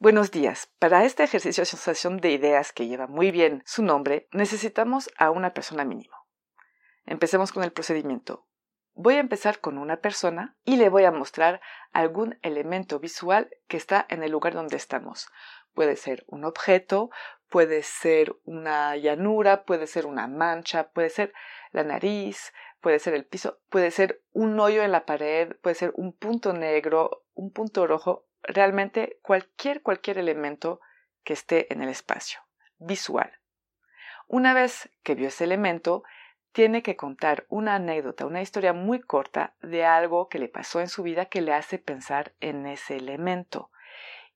Buenos días. Para este ejercicio de asociación de ideas que lleva muy bien su nombre, necesitamos a una persona mínimo. Empecemos con el procedimiento. Voy a empezar con una persona y le voy a mostrar algún elemento visual que está en el lugar donde estamos. Puede ser un objeto, puede ser una llanura, puede ser una mancha, puede ser la nariz, puede ser el piso, puede ser un hoyo en la pared, puede ser un punto negro, un punto rojo realmente cualquier, cualquier elemento que esté en el espacio visual. Una vez que vio ese elemento, tiene que contar una anécdota, una historia muy corta de algo que le pasó en su vida que le hace pensar en ese elemento.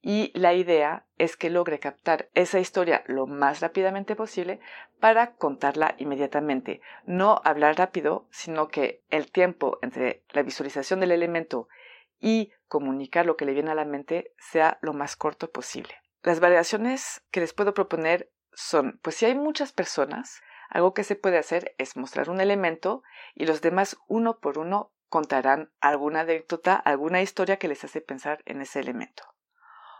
Y la idea es que logre captar esa historia lo más rápidamente posible para contarla inmediatamente. No hablar rápido, sino que el tiempo entre la visualización del elemento y comunicar lo que le viene a la mente sea lo más corto posible. Las variaciones que les puedo proponer son, pues si hay muchas personas, algo que se puede hacer es mostrar un elemento y los demás uno por uno contarán alguna anécdota, alguna historia que les hace pensar en ese elemento.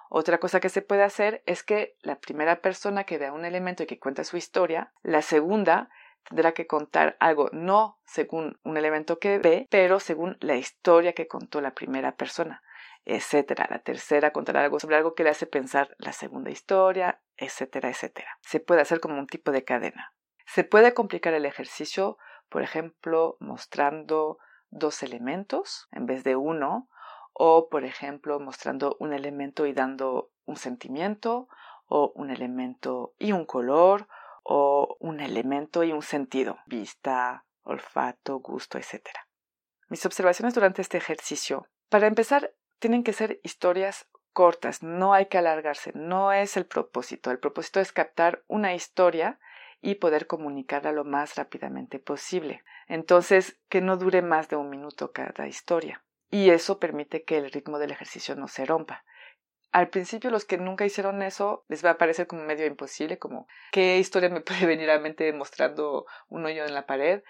Otra cosa que se puede hacer es que la primera persona que vea un elemento y que cuenta su historia, la segunda tendrá que contar algo no según un elemento que ve, pero según la historia que contó la primera persona, etcétera. La tercera contará algo sobre algo que le hace pensar la segunda historia, etcétera, etcétera. Se puede hacer como un tipo de cadena. Se puede complicar el ejercicio, por ejemplo, mostrando dos elementos en vez de uno, o por ejemplo, mostrando un elemento y dando un sentimiento, o un elemento y un color, o un elemento y un sentido, vista, olfato, gusto, etc. Mis observaciones durante este ejercicio. Para empezar, tienen que ser historias cortas, no hay que alargarse, no es el propósito. El propósito es captar una historia y poder comunicarla lo más rápidamente posible. Entonces, que no dure más de un minuto cada historia. Y eso permite que el ritmo del ejercicio no se rompa. Al principio los que nunca hicieron eso les va a parecer como medio imposible, como qué historia me puede venir a mente mostrando un hoyo en la pared,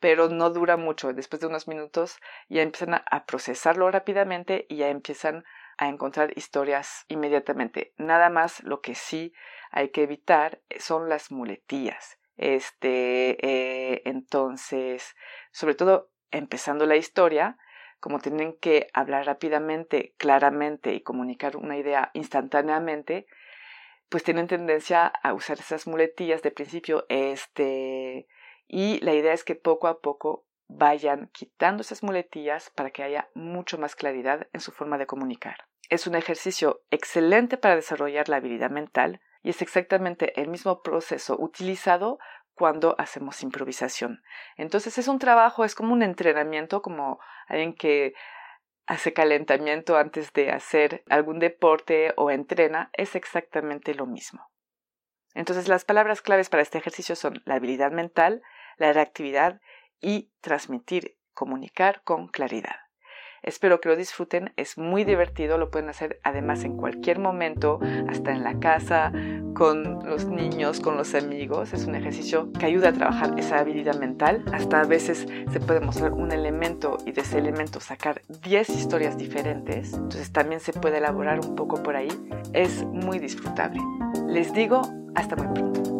pero no dura mucho. Después de unos minutos ya empiezan a, procesarlo rápidamente y ya empiezan a encontrar historias inmediatamente. Nada más lo que sí hay que evitar son las muletillas. Este, eh, entonces, sobre todo empezando la historia, como tienen que hablar rápidamente, claramente y comunicar una idea instantáneamente, pues tienen tendencia a usar esas muletillas de principio, este, y la idea es que poco a poco vayan quitando esas muletillas para que haya mucho más claridad en su forma de comunicar. Es un ejercicio excelente para desarrollar la habilidad mental y es exactamente el mismo proceso utilizado cuando hacemos improvisación. Entonces es un trabajo, es como un entrenamiento, como alguien que hace calentamiento antes de hacer algún deporte o entrena, es exactamente lo mismo. Entonces las palabras claves para este ejercicio son la habilidad mental, la reactividad y transmitir, comunicar con claridad. Espero que lo disfruten, es muy divertido, lo pueden hacer además en cualquier momento, hasta en la casa, con los niños, con los amigos. Es un ejercicio que ayuda a trabajar esa habilidad mental. Hasta a veces se puede mostrar un elemento y de ese elemento sacar 10 historias diferentes. Entonces también se puede elaborar un poco por ahí. Es muy disfrutable. Les digo, hasta muy pronto.